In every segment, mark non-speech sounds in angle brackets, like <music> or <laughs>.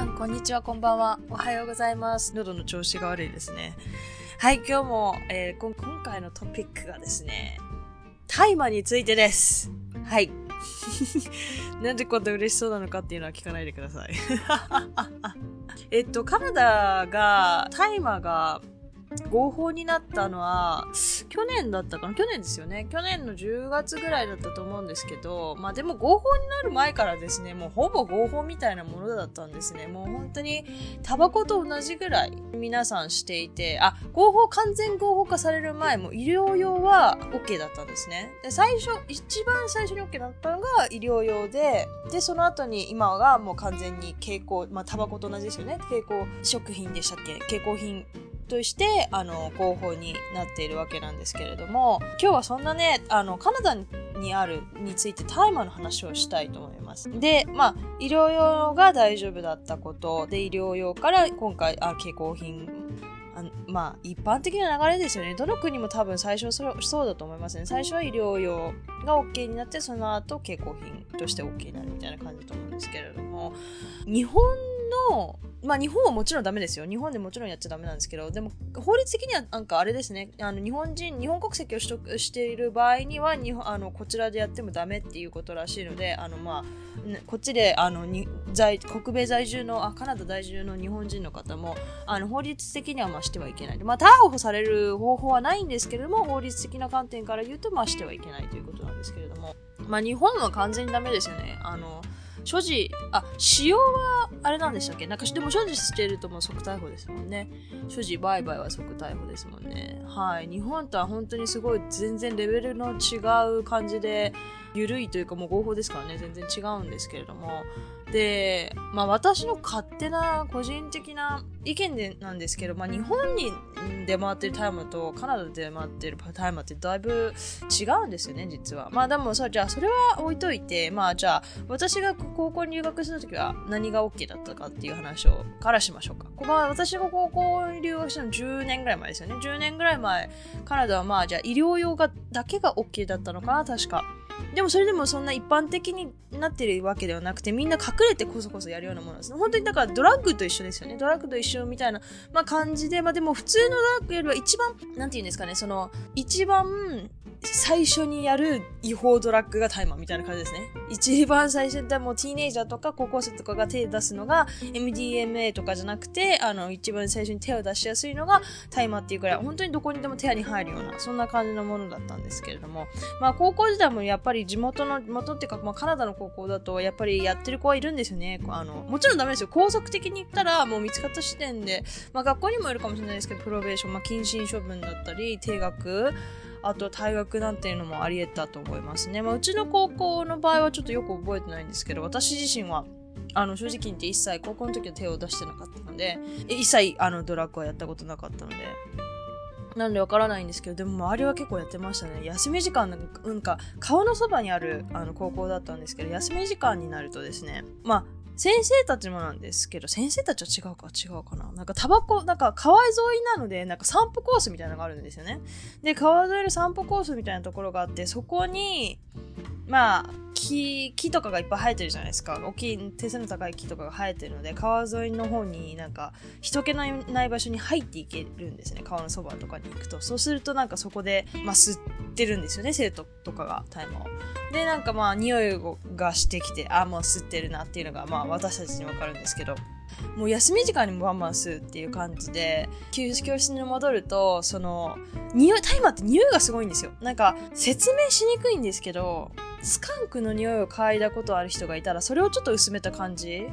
さん、こんにちは、こんばんは。おはようございます。喉の調子が悪いですね。はい、今日も、えー今回のトピックがですね、大麻についてです。はい。<laughs> なんでこんな嬉しそうなのかっていうのは聞かないでください。<laughs> えっと、カナダが、大麻が合法になったのは、去年だったかな？去年ですよね。去年の10月ぐらいだったと思うんですけど、まあでも合法になる前からですね、もうほぼ合法みたいなものだったんですね。もう本当にタバコと同じぐらい皆さんしていて、あ、合法、完全合法化される前も医療用は OK だったんですね。で、最初、一番最初に OK だったのが医療用で、で、その後に今がもう完全に蛍光、まあタバコと同じですよね。蛍光食品でしたっけ？蛍光品としてあの合法になっているわけなんですけれども今日はそんなねあのカナダにあるについて大麻の話をしたいと思います。でまあ医療用が大丈夫だったことで医療用から今回あ蛍光品あまあ一般的な流れですよね。どの国も多分最初そそうだと思いますね。最初は医療用が OK になってその後蛍光品として OK になるみたいな感じだと思うんですけれども日本のまあ日本はもちろんダメですよ。日本でもちろんやっちゃダメなんですけど、でも法律的にはなんかあれですね、あの日本人、日本国籍を取得している場合には日本あのこちらでやってもダメっていうことらしいので、あのまあ、こっちであのに在北米在住のあ、カナダ在住の日本人の方もあの法律的にはまあしてはいけない。まあ逮捕される方法はないんですけれども、法律的な観点から言うとまあしてはいけないということなんですけれども、まあ日本は完全にダメですよね。あの所持、あ、使用はあれなんでしたっけ？なんか、でも所持してるともう即逮捕ですもんね。所持、売買は即逮捕ですもんね。はい。日本とは本当にすごい全然レベルの違う感じで、緩いというかもう合法ですからね、全然違うんですけれども。で、まあ私の勝手な個人的な意見でなんですけど、まあ日本に出回ってるタイムとカナダで出回ってるタイムってだいぶ違うんですよね、実は。まあでもさ、じゃあそれは置いといて、まあじゃあ私が高校に留学した時は何が OK だったかっていう話をからしましょうか。ここは私が高校に留学したの10年ぐらい前ですよね。10年ぐらい前、カナダはまあじゃあ医療用がだけが OK だったのかな、確か。でもそれでもそんな一般的になってるわけではなくてみんな隠れてこそこそやるようなものですね。本当にだからドラッグと一緒ですよね。ドラッグと一緒みたいな、まあ、感じで、まあでも普通のドラッグよりは一番、なんて言うんですかね、その一番最初にやる違法ドラッグが大麻みたいな感じですね。一番最初でもティーネイジャーとか高校生とかが手を出すのが MDMA とかじゃなくて、あの一番最初に手を出しやすいのが大麻っていうくらい、本当にどこにでも手に入るような、そんな感じのものだったんですけれども、まあ高校時代もやっぱりぱり地元の、地元っていうか、まあカナダの高校だとやっぱりやってる子はいるんですよね。あの、もちろんダメですよ。高速的に言ったらもう見つかった時点で、まあ学校にもいるかもしれないですけど、プロベーション、まあ謹慎処分だったり、定額、あと退学なんていうのもあり得たと思いますね。まあ、うちの高校の場合はちょっとよく覚えてないんですけど、私自身は、あの、正直言って一切高校の時は手を出してなかったので、一切あのドラッグはやったことなかったので、なんでわからないんですけど、でも周りは結構やってましたね。休み時間なんか、なんか顔のそばにあるあの高校だったんですけど、休み時間になるとですね、まあ、先生たちもなんですけど、先生たちは違うか？違うかな？なんかタバコ、なんか川沿いなので、なんか散歩コースみたいなのがあるんですよね。で、川沿いの散歩コースみたいなところがあって、そこに、まあ、木、木とかがいっぱい生えてるじゃないですか。大きい、手背の高い木とかが生えてるので、川沿いの方になんか、人気のない場所に入っていけるんですね。川のそばとかに行くと。そうするとなんかそこで、まあ、吸ってるんですよね。生徒とかが大麻を。で、なんかまあ、匂いがしてきて、あ、もう吸ってるなっていうのが、まあ、私たちにわかるんですけど。もう休み時間にもバンバン吸うっていう感じで、教室に戻ると、その、匂い、大麻って匂いがすごいんですよ。なんか、説明しにくいんですけど、スカンクの匂いを嗅いだことある人がいたら、それをちょっと薄めた感じ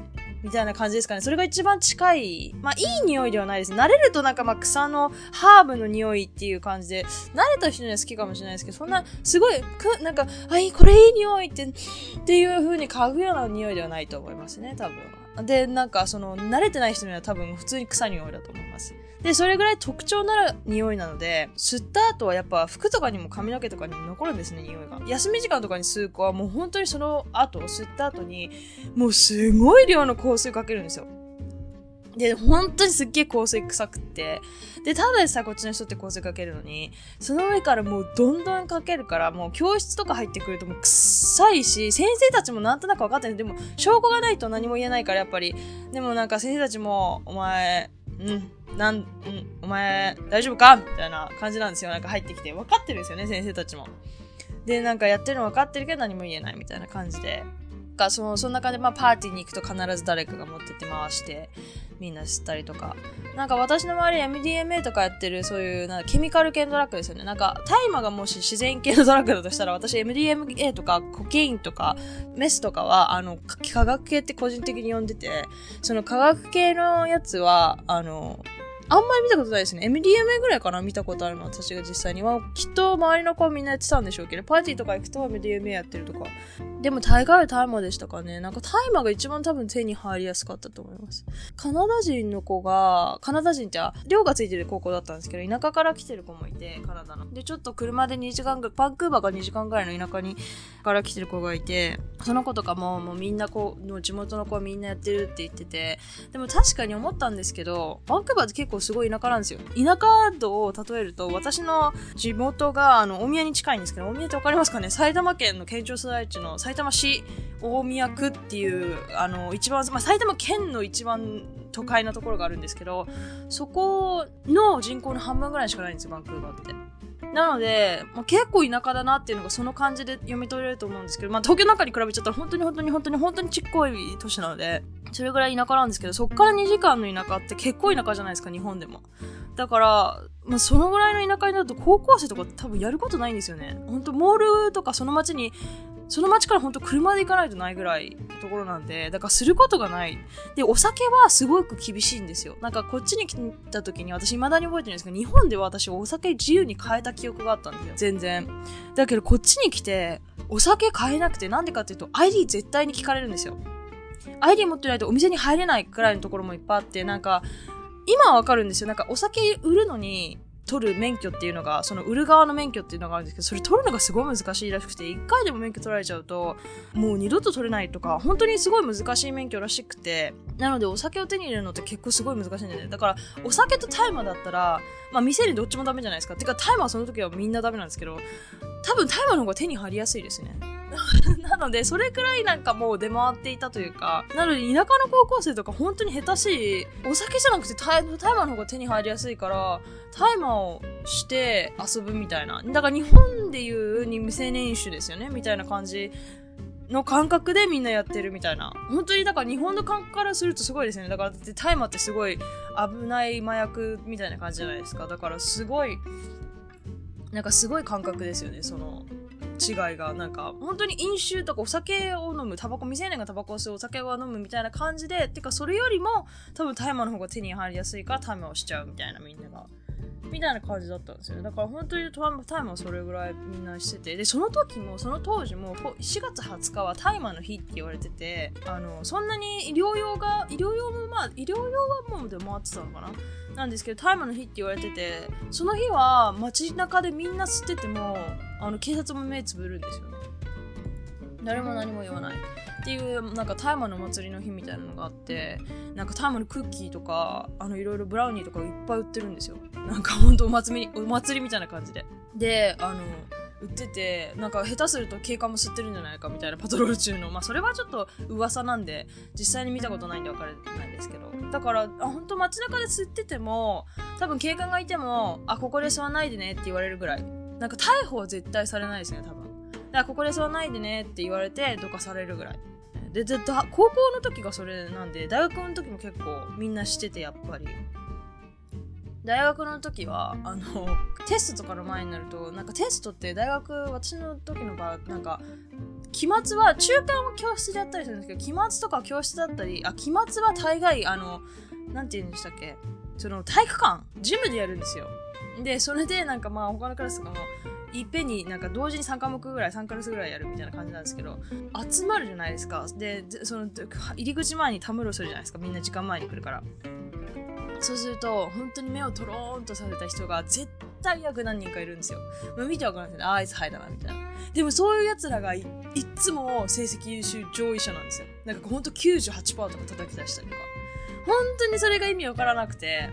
みたいな感じですかね。それが一番近い。まあ、いい匂いではないです。慣れるとなんかまあ草のハーブの匂いっていう感じで、慣れた人には好きかもしれないですけど、そんな、すごい、く、なんか、あ、いい、これいい匂いって、っていう風に嗅ぐような匂いではないと思いますね、多分。で、なんか、その、慣れてない人には多分普通に臭い匂いだと思います。で、それぐらい特徴なる匂いなので、吸った後はやっぱ服とかにも髪の毛とかにも残るんですね、匂いが。休み時間とかに吸う子はもう本当にその後、吸った後に、もうすごい量の香水かけるんですよ。で、本当にすっげえ香水臭くって。で、ただでさ、こっちの人って香水かけるのに、その上からもうどんどんかけるから、もう教室とか入ってくるともう臭いし、先生たちもなんとなく分かってる。でも、証拠がないと何も言えないから、やっぱり。でもなんか先生たちも、お前、うん、なん、うん、お前、大丈夫か？みたいな感じなんですよ。なんか入ってきて。分かってるんですよね、先生たちも。で、なんかやってるの分かってるけど何も言えないみたいな感じで。かそのそんな感じで、まあ、パーティーに行くと必ず誰かが持ってって回してみんな知ったりとか。なんか私の周り MDMA とかやってるそういうなんかケミカル系のドラッグですよね。なんか大麻がもし自然系のドラッグだとしたら私 MDMA とかコケインとかメスとかはあの化学系って個人的に呼んでてその化学系のやつはあのあんまり見たことないですね。MDMA ぐらいかな？見たことあるの私が実際には。きっと周りの子はみんなやってたんでしょうけど、パーティーとか行くと MDMA やってるとか。でも大概は大麻でしたかね。なんか大麻が一番多分手に入りやすかったと思います。カナダ人の子が、カナダ人って寮がついてる高校だったんですけど、田舎から来てる子もいて、カナダの。で、ちょっと車で2時間ぐらい、バンクーバーが2時間ぐらいの田舎にから来てる子がいて、その子とかももうみんなこう、地元の子はみんなやってるって言ってて、でも確かに思ったんですけど、バンクーバーって結構すごい田舎なんですよ。田舎度を例えると、私の地元が、あの、大宮に近いんですけど、大宮ってわかりますかね？埼玉県の県庁所在地の埼玉市大宮区っていう、あの、一番、まあ、埼玉県の一番都会なところがあるんですけど、そこの人口の半分ぐらいしかないんですよ、バンクーバーって。なので、まあ、結構田舎だなっていうのがその感じで読み取れると思うんですけど、まあ、東京なんかに比べちゃったら本当に本当に本当に本当にちっこい都市なので、それぐらい田舎なんですけど、そっから2時間の田舎って結構田舎じゃないですか、日本でも。だから、まあ、そのぐらいの田舎になると高校生とか多分やることないんですよね。本当モールとかその街にその街から本当車で行かないとないぐらいのところなんで、だからすることがない。で、お酒はすごく厳しいんですよ。なんかこっちに来た時に私未だに覚えてるんですけど、日本では私お酒自由に買えた記憶があったんですよ。全然。だけどこっちに来て、お酒買えなくてなんでかっていうと ID 絶対に聞かれるんですよ。ID 持ってないとお店に入れないくらいのところもいっぱいあって、なんか、今はわかるんですよ。なんかお酒売るのに、取る免許っていうのが、その売る側の免許っていうのがあるんですけど、それ取るのがすごい難しいらしくて、一回でも免許取られちゃうと、もう二度と取れないとか、本当にすごい難しい免許らしくて、なのでお酒を手に入れるのって結構すごい難しいんだよね。だから、お酒と大麻だったら、まあ店にどっちもダメじゃないですか。てか大麻はその時はみんなダメなんですけど、多分大麻の方が手に入りやすいですね。<laughs> なので、それくらいなんかもう出回っていたというか、なので田舎の高校生とか本当に下手しい、お酒じゃなくて大麻の方が手に入りやすいから、大麻をして遊ぶみたいな。だから日本でいうに未成年酒ですよね、みたいな感じの感覚でみんなやってるみたいな。本当にだから日本の感覚からするとすごいですね。だから大麻ってすごい危ない麻薬みたいな感じじゃないですか。だからすごい、なんかすごい感覚ですよね、その。違いがなんか本当に飲酒とかお酒を飲むタバコ未成年がタバコを吸うお酒を飲むみたいな感じでてかそれよりも多分大麻の方が手に入りやすいから大麻をしちゃうみたいなみんながみたいな感じだったんですよだから本当に大麻はそれぐらいみんなしてて。でその時もその当時も4月20日は大麻の日って言われててあのそんなに医療用が医療用もまあ医療用はもう出回ってたのかな？なんですけど大麻の日って言われててその日は街中でみんな吸っててもあの警察も目つぶるんですよね。誰も何も言わない。っていうなんか大麻の祭りの日みたいなのがあってなんか大麻のクッキーとかあのいろいろブラウニーとかいっぱい売ってるんですよ。なんかほんとお祭りお祭りみたいな感じで。であの売っててなんか下手すると警官も吸ってるんじゃないかみたいなパトロール中の。まあそれはちょっと噂なんで実際に見たことないんで分からないですけど。だからあ本当街中で吸ってても多分警官がいてもあここで吸わないでねって言われるぐらい。なんか逮捕は絶対されないですね多分。からここで吸わないでねって言われてどかされるぐらい。でで高校の時がそれなんで大学の時も結構みんなしててやっぱり。大学の時はあのテストとかの前になるとなんかテストって大学私の時の場合なんか期末は中間は教室でやったりするんですけど期末とか教室だったりあ期末は大概あのなんて言うんでしたっけ？その体育館ジムでやるんですよ。でそれでなんかまあ他のクラスとかもいっぺんになんか同時に3科目ぐらい3クラスぐらいやるみたいな感じなんですけど集まるじゃないですかでその入り口前にたむろするじゃないですかみんな時間前に来るからそうすると、本当に目をとろーんとさせた人が絶対役何人かいるんですよ。まあ、見てわかるんですよね。ああいつハイだな、みたいな。でもそういう奴らがいいっつも成績優秀上位者なんですよ。なんかほんと98%とか叩き出したりとか。本当にそれが意味わからなくて、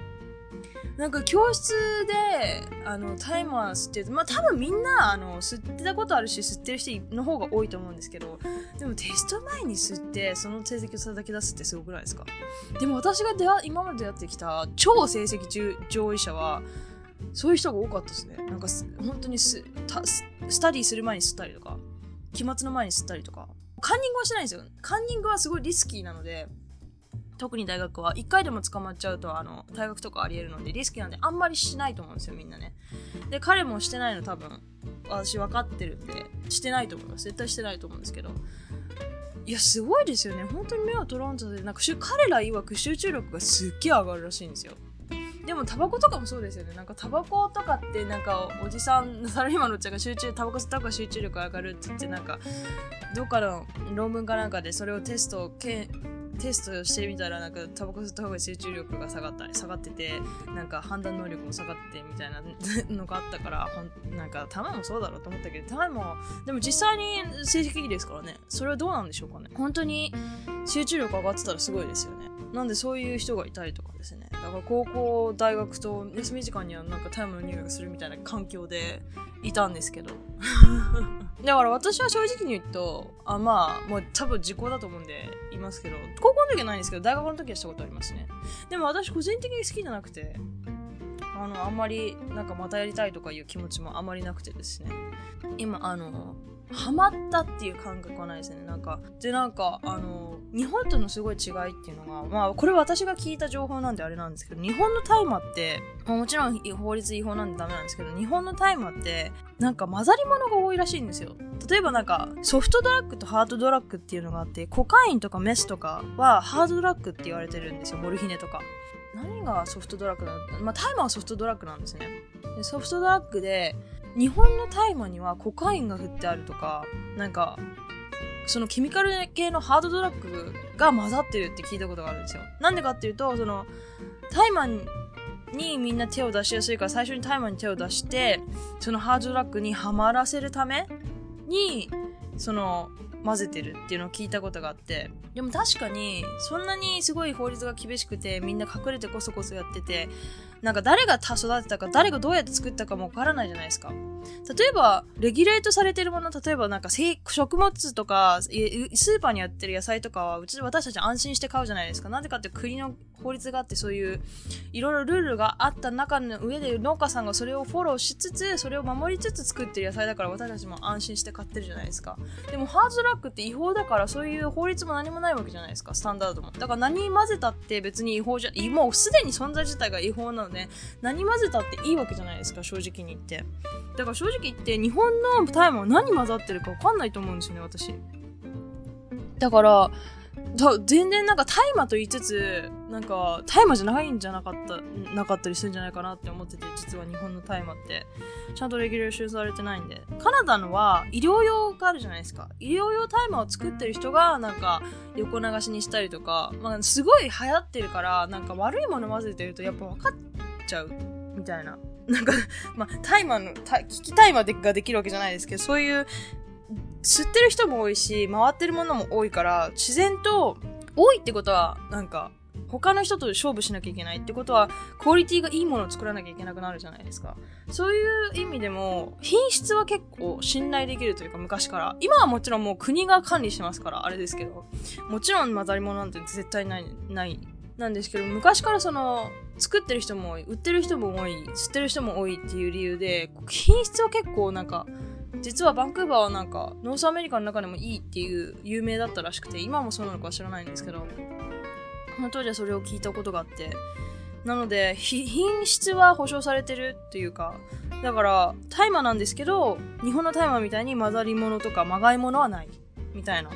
なんか教室で、あの、タイマー吸ってるまあ多分みんな、あの、吸ってたことあるし、吸ってる人の方が多いと思うんですけど、でもテスト前に吸って、その成績を叩き出すってすごくないですか？でも私が出会今まで出会ってきた超成績上位者は、そういう人が多かったですね。なんか、本当にススタディする前に吸ったりとか、期末の前に吸ったりとか。カンニングはしないんですよ。カンニングはすごいリスキーなので、特に大学は1回でも捕まっちゃうとあの退学とかありえるのでリスキーなんであんまりしないと思うんですよみんなね。で彼もしてないの多分私分かってるんでしてないと思います。絶対してないと思うんですけど。いやすごいですよね。本当に目を取らんとでなんか彼ら曰く集中力がすっげえ上がるらしいんですよ。でもタバコとかもそうですよね。なんかタバコとかってなんかおじさんサラリーマンのおっちゃんが集中タバコ吸った方が集中力上がるって言ってなんかどっかの論文かなんかでそれをテストけテストしてみたらなんかタバコ吸った方が集中力が下がった下がっててなんか判断能力も下がってみたいな <laughs> のがあったからほんなんかタマもそうだろうと思ったけどタマもでも実際に成績いいですからね。それはどうなんでしょうかね。本当に集中力上がってたらすごいですよね。なんでそういう人がいたりとかですね。だから高校大学と休み時間にはなんかタイムの入学するみたいな環境でいたんですけど。<laughs> だから私は正直に言うとあまあもう多分時効だと思うんでいますけど。高校の時はないんですけど大学の時はしたことありますね。でも私個人的に好きじゃなくてあのあんまりなんかまたやりたいとかいう気持ちもあまりなくてですね。今あのハマったっていう感覚はないですね。なんかでなんかあの日本とのすごい違いっていうのがまあこれ私が聞いた情報なんであれなんですけど日本の大麻ってまもちろん法律違法なんでダメなんですけど日本の大麻ってなんか混ざり物が多いらしいんですよ。例えばなんかソフトドラッグとハードドラッグっていうのがあってコカインとかメスとかはハードドラッグって言われてるんですよ。モルヒネとか。何がソフトドラッグなのまあ大麻はソフトドラッグなんですね。でソフトドラッグで日本の大麻にはコカインが振ってあるとかなんかそのケミカル系のハードドラッグが混ざってるって聞いたことがあるんですよ。なんでかっていうとその大麻にみんな手を出しやすいから最初に大麻に手を出してそのハードドラッグにはまらせるためにその混ぜてるっていうのを聞いたことがあって。でも確かにそんなにすごい法律が厳しくてみんな隠れてこそこそやっててなんか誰が育てたか誰がどうやって作ったかもわからないじゃないですか。例えばレギュレートされてるもの例えばなんか食物とかスーパーにやってる野菜とかはうち私たち安心して買うじゃないですか。なぜかって国の法律があってそういういろいろルールがあった中の上で農家さんがそれをフォローしつつそれを守りつつ作ってる野菜だから私たちも安心して買ってるじゃないですか。でもハードラックって違法だからそういう法律も何もないわけじゃないですか。スタンダードも。だから何混ぜたって別に違法じゃもうすでに存在自体が違法なので何混ぜたっていいわけじゃないですか正直に言って。だから正直言って日本のタイムは何混ざってるか分かんないと思うんですよね私。だから全然なんか大麻と言いつつなんか大麻じゃないんじゃなかったなかったりするんじゃないかなって思ってて実は日本の大麻って。ちゃんとレギュレーションされてないんで。カナダのは医療用があるじゃないですか。医療用大麻を作ってる人がなんか横流しにしたりとか、まあ、すごい流行ってるからなんか悪いもの混ぜてるとやっぱ分かっちゃうみたいな。なんか、まあ、大麻の、聞き大麻ができるわけじゃないですけど、そういう吸ってる人も多いし、回ってるものも多いから、自然と、多いってことは、なんか、他の人と勝負しなきゃいけないってことは、クオリティがいいものを作らなきゃいけなくなるじゃないですか。そういう意味でも、品質は結構信頼できるというか、昔から。今はもちろんもう国が管理してますから、あれですけど。もちろん混ざり物なんて絶対ない、ないなんですけど、昔からその、作ってる人も多い、売ってる人も多い、吸ってる人も多いっていう理由で、品質は結構なんか、実はバンクーバーはなんか North America の中でもいいっていう有名だったらしくて今もそうなのかは知らないんですけどその当時はそれを聞いたことがあってなので品質は保証されてるっていうかだから大麻なんですけど日本の大麻みたいに混ざり物とかまがい物はないみたいな。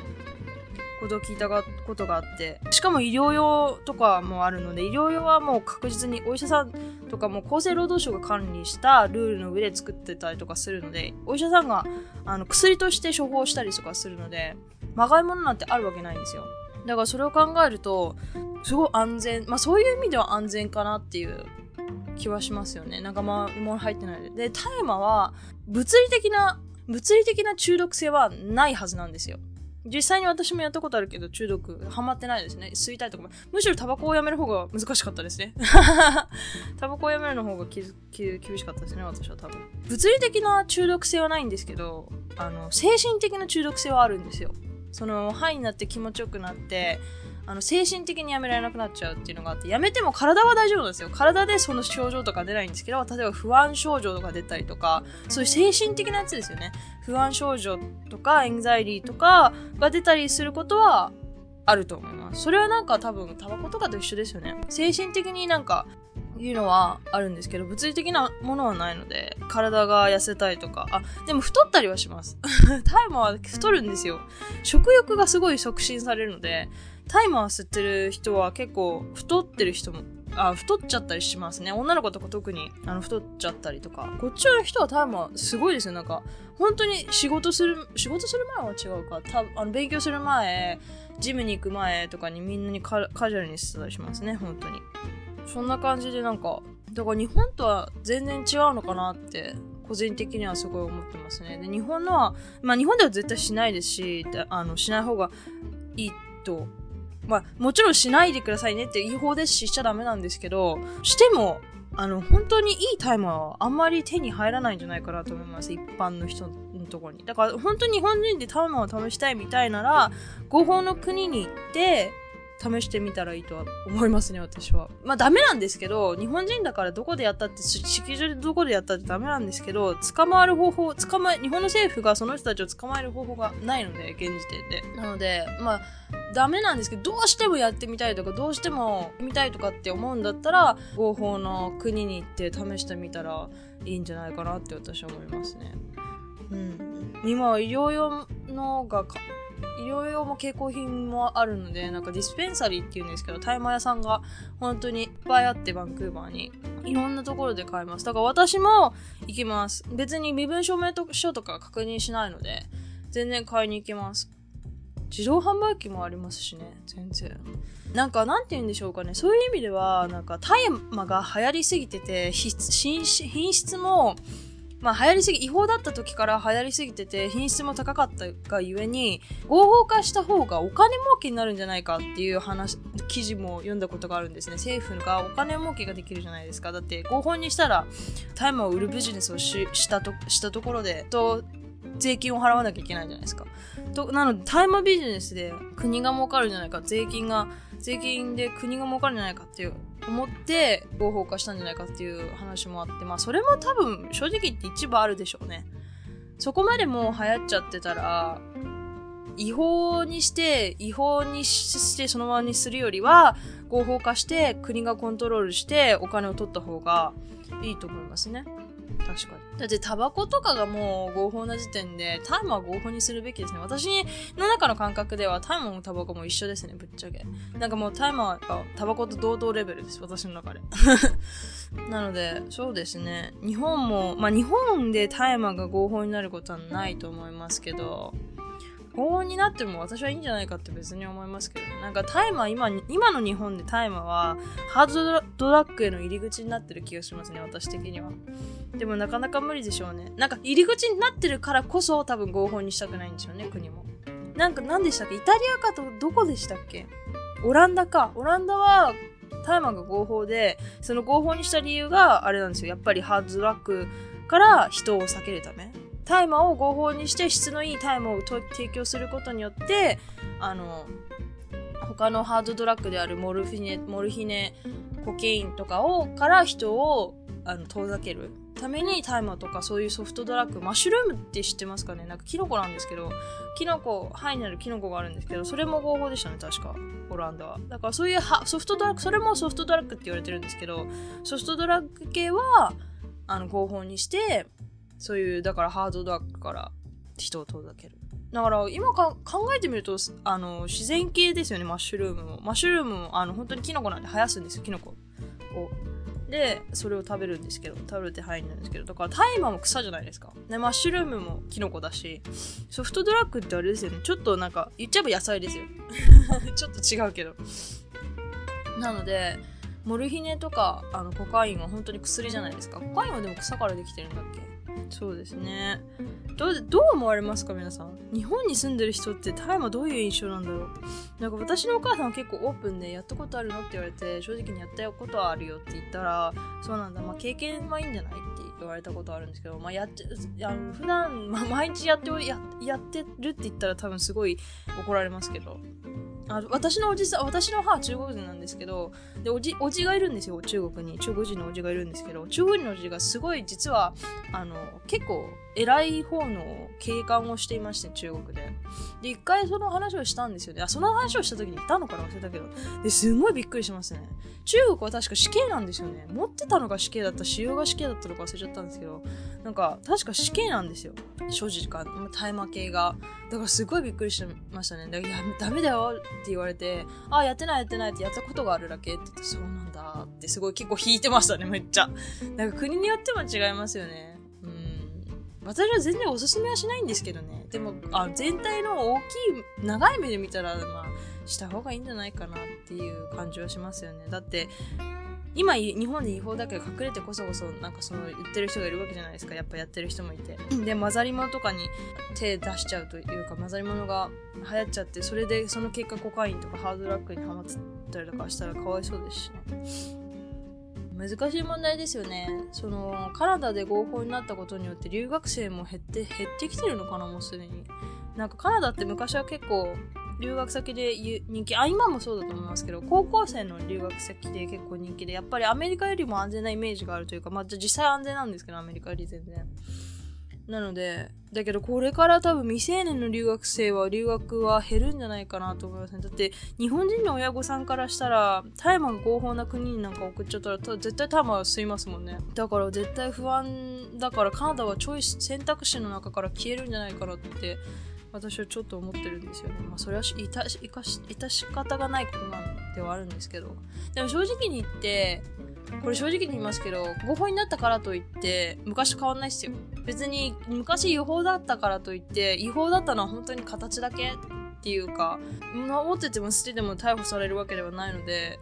ことを聞いたことがあってしかも医療用とかもあるので医療用はもう確実にお医者さんとかも厚生労働省が管理したルールの上で作ってたりとかするのでお医者さんがあの薬として処方したりとかするのでまがいものなんてあるわけないんですよ。だからそれを考えるとすごい安全まあそういう意味では安全かなっていう気はしますよね。なんかまあも入ってないで。で大麻は物理的な物理的な中毒性はないはずなんですよ。実際に私もやったことあるけど、中毒、ハマってないですね。吸いたいとかも。むしろタバコをやめる方が難しかったですね。<laughs> タバコをやめるの方がきき厳しかったですね、私は多分。物理的な中毒性はないんですけど、あの、精神的な中毒性はあるんですよ。その、ハイになって気持ちよくなって、あの精神的にやめられなくなっちゃうっていうのがあってやめても体は大丈夫なんですよ。体でその症状とか出ないんですけど例えば不安症状とか出たりとかそういう精神的なやつですよね。不安症状とかエンザイリーとかが出たりすることはあると思います。それはなんか多分タバコとかと一緒ですよね。精神的になんかいうのはあるんですけど、物理的なものはないので、体が痩せたいとか、あ、でも太ったりはします。<laughs> タイマーは太るんですよ。食欲がすごい促進されるので、タイマー吸ってる人は結構太ってる人も、あ、太っちゃったりしますね。女の子とか特にあの太っちゃったりとか。こっちの人はタイマーすごいですよ。なんか、本当に仕事する、仕事する前は違うか。たあの勉強する前、ジムに行く前とかにみんなにカカジュアルにしてたりしますね。本当に。そんな感じでなんか、だから日本とは全然違うのかなって個人的にはすごい思ってますね。で、日本のは、まあ日本では絶対しないですし、あの、しない方がいいとまあ、もちろんしないでくださいねって違法ですししちゃダメなんですけど、しても、あの、本当にいいタイマーはあんまり手に入らないんじゃないかなと思います。一般の人のところに。だから本当に日本人でタイマーを試したいみたいなら、合法の国に行って、試してみたらいいとは思いますね、私は。まあダメなんですけど、日本人だからどこでやったって、式場でどこでやったってダメなんですけど、捕まえる方法、捕まえ、日本の政府がその人たちを捕まえる方法がないので、現時点で。なので、まあ、ダメなんですけど、どうしてもやってみたいとか、どうしても見たいとかって思うんだったら、合法の国に行って試してみたらいいんじゃないかなって私は思いますね。うん。今は医療用のが医療用も経口品もあるので、なんかディスペンサリーっていうんですけど、大麻屋さんが本当にいっぱいあって、バンクーバーに。いろんなところで買えます。だから私も行きます。別に身分証明書とか確認しないので、全然買いに行きます。自動販売機もありますしね、全然。なんか、なんて言うんでしょうかね。そういう意味では、なんか、大麻が流行りすぎてて、品質も、まあ流行りすぎ、違法だった時から流行りすぎてて品質も高かったがゆえに合法化した方がお金儲けになるんじゃないかっていう話、記事も読んだことがあるんですね。政府がお金儲けができるじゃないですか。だって合法にしたら大麻を売るビジネスをししたとしたところで、と税金を払わなきゃいけないじゃないですか。となので大麻ビジネスで国が儲かるんじゃないか、税金が、税金で国が儲かるんじゃないかっていう思って合法化したんじゃないかっていう話もあって、まあそれも多分正直言って一部あるでしょうね。そこまでもう流行っちゃってたら、違法にして、違法にしてそのままにするよりは、合法化して国がコントロールしてお金を取った方がいいと思いますね。確かに。だってタバコとかがもう合法な時点で、大麻は合法にするべきですね。私の中の感覚ではタイマーもタバコも一緒ですね、ぶっちゃけ。なんかもうタイマーがタバコと同等レベルです、私の中で。<laughs> なので、そうですね。日本も、まあ日本で大麻が合法になることはないと思いますけど、高温になっても私はいいんじゃないかって別に思いますけどね。なんか大麻今、今の日本で大麻はハードドラッグへの入り口になってる気がしますね、私的には。でもなかなか無理でしょうね。なんか入り口になってるからこそ多分合法にしたくないんでしょうね、国も。なんか何でしたっけ？イタリアかとどこでしたっけ？オランダか。オランダは大麻が合法で、その合法にした理由があれなんですよ。やっぱりハードドラッグから人を避けるため。大麻を合法にして質のいい大麻を提供することによってあの他のハードドラッグであるモルフィネモルヒネコケインとかをから人をあの遠ざけるために大麻とかそういうソフトドラッグマッシュルームって知ってますかね？なんかキノコなんですけどキノコ肺になるキノコがあるんですけどそれも合法でしたね確かオランダは。だからそういうソフトドラッグそれもソフトドラッグって言われてるんですけどソフトドラッグ系はあの合法にしてそういう、だからハードドラッグから人を遠ざける。だから今か考えてみると、あの、自然系ですよね、マッシュルームも。マッシュルームも、あの、本当にキノコなんで生やすんですよ、キノコを。で、それを食べるんですけど、食べるって入るんですけど、だから大麻も草じゃないですか。で、マッシュルームもキノコだし、ソフトドラッグってあれですよね、ちょっとなんか、言っちゃえば野菜ですよ。<laughs> ちょっと違うけど。なので、モルヒネとかあのコカインは本当に薬じゃないですか。コカインはでも草からできてるんだっけ？そうですね。どう、どう思われますか皆さん？日本に住んでる人って大麻どういう印象なんだろう？なんか私のお母さんは結構オープンでやったことあるのって言われて、正直にやったことはあるよって言ったら、そうなんだ、まあ経験はいいんじゃないって言われたことあるんですけど、まあやって、あの普段、まあ、毎日やってや、やってるって言ったら多分すごい怒られますけど、あ私のおじさん、私の母は中国人なんですけど、で、おじ、おじがいるんですよ、中国に。中国人のおじがいるんですけど、中国人のおじがすごい、実は、あの、結構、偉い方の警官をしていまして、中国で。で、一回その話をしたんですよね。あ、その話をした時にいたのかな忘れたけど。で、すごいびっくりしますね。中国は確か死刑なんですよね。持ってたのが死刑だった、使用が死刑だったのか忘れちゃったんですけど、なんか、確か死刑なんですよ。所持か、大麻系が。だからすごいびっくりしましたね。だから、いや、ダメだよって言われて、あ、やってないやってないってやったことがあるだけって言って、そうなんだってすごい結構引いてましたね、めっちゃ。なんか国によっても違いますよね。私は全然おすすめはしないんですけどね。でも、あ全体の大きい、長い目で見たら、まあ、した方がいいんじゃないかなっていう感じはしますよね。だって、今日本で違法だけど隠れてこそこそなんかその言ってる人がいるわけじゃないですかやっぱやってる人もいてで混ざり物とかに手出しちゃうというか混ざり物が流行っちゃってそれでその結果コカインとかハードラックにはまってたりとかしたらかわいそうですしね難しい問題ですよね。その、カナダで合法になったことによって留学生も減って、減ってきてるのかな、もうすでに。なんかカナダって昔は結構留学先で人気、あ、今もそうだと思いますけど、高校生の留学先で結構人気で、やっぱりアメリカよりも安全なイメージがあるというか、まあ実際安全なんですけど、アメリカより全然。なので、だけどこれから多分未成年の留学生は留学は減るんじゃないかなと思いますね。だって日本人の親御さんからしたら大麻が合法な国になんか送っちゃったら絶対大麻は吸いますもんね。だから絶対不安だからカナダはチョイス選択肢の中から消えるんじゃないかなって私はちょっと思ってるんですよね。まあそれは致し致し方がないことなんではあるんですけど。でも正直に言ってこれ正直に言いますけど、合法になったからといって、昔変わんないっすよ。別に、昔違法だったからといって、違法だったのは本当に形だけっていうか、持ってても捨てても逮捕されるわけではないので、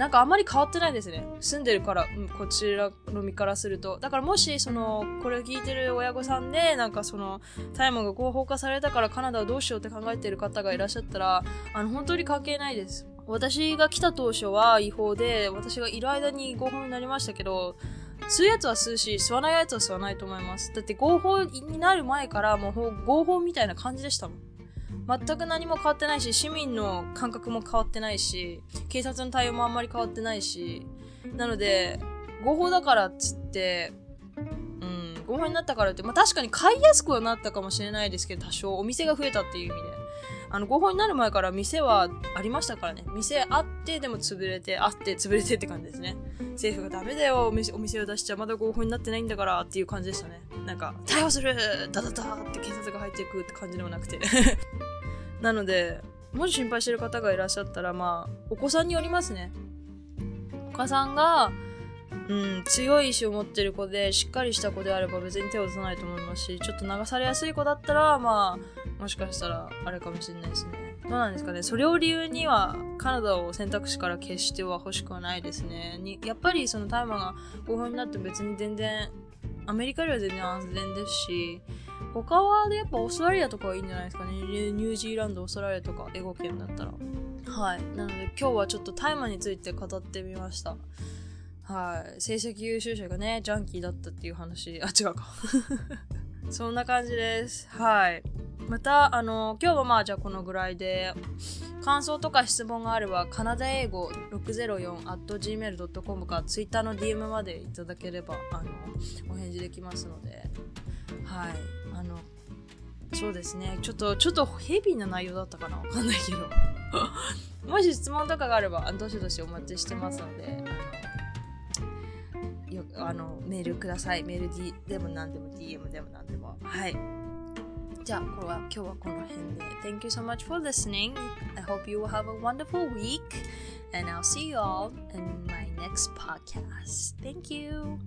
なんかあんまり変わってないですね。住んでるから、うん、こちらの身からすると。だからもし、その、これを聞いてる親御さんで、なんかその、大麻が合法化されたからカナダをどうしようって考えてる方がいらっしゃったら、あの、本当に関係ないです。私が来た当初は違法で、私がいる間に合法になりましたけど、吸うやつは吸うし、吸わないやつは吸わないと思います。だって合法になる前からもう合法みたいな感じでしたもん。全く何も変わってないし、市民の感覚も変わってないし、警察の対応もあんまり変わってないし、なので、合法だからっつって、うん、合法になったからって、まあ確かに買いやすくはなったかもしれないですけど、多少お店が増えたっていう意味で。あの、合法になる前から店はありましたからね。店あって、でも潰れて、あって、潰れてって感じですね。政府がダメだよ、お店お店を出しちゃまだ合法になってないんだからっていう感じでしたね。なんか、逮捕するダダダって警察が入っていくって感じでもなくて。<laughs> なので、もし心配してる方がいらっしゃったら、まあ、お子さんによりますね。お母さんが、うん、強い意志を持ってる子で、しっかりした子であれば別に手を出さないと思いますし、ちょっと流されやすい子だったら、まあ、もしかしたらあれかもしれないですね。どうなんですかね。それを理由には、カナダを選択肢から消しては欲しくはないですね。にやっぱりその大麻が合法になって別に全然、アメリカよりは全然安全ですし、他はやっぱオーストラリアとかはいいんじゃないですかね。ニュージーランド、オーストラリアとか、英語圏だったら。はい。なので今日はちょっと大麻について語ってみました。はい。成績優秀者がね、ジャンキーだったっていう話、あ、違うか。<laughs> そんな感じです。はい。また、あの、今日はまあ、じゃあこのぐらいで、感想とか質問があれば、カナダ英語 604.gmail.com か Twitter の DM までいただければ、あの、お返事できますので、はい。あの、そうですね。ちょっと、ちょっとヘビーな内容だったかな？わかんないけど。<laughs> もし質問とかがあれば、どしどしお待ちしてますので、あのメールください。メール D でも何でも DM でも何でも。はい。じゃあ、これは今日はこの辺で。Thank you so much for listening. I hope you will have a wonderful week. And I'll see you all in my next podcast. Thank you.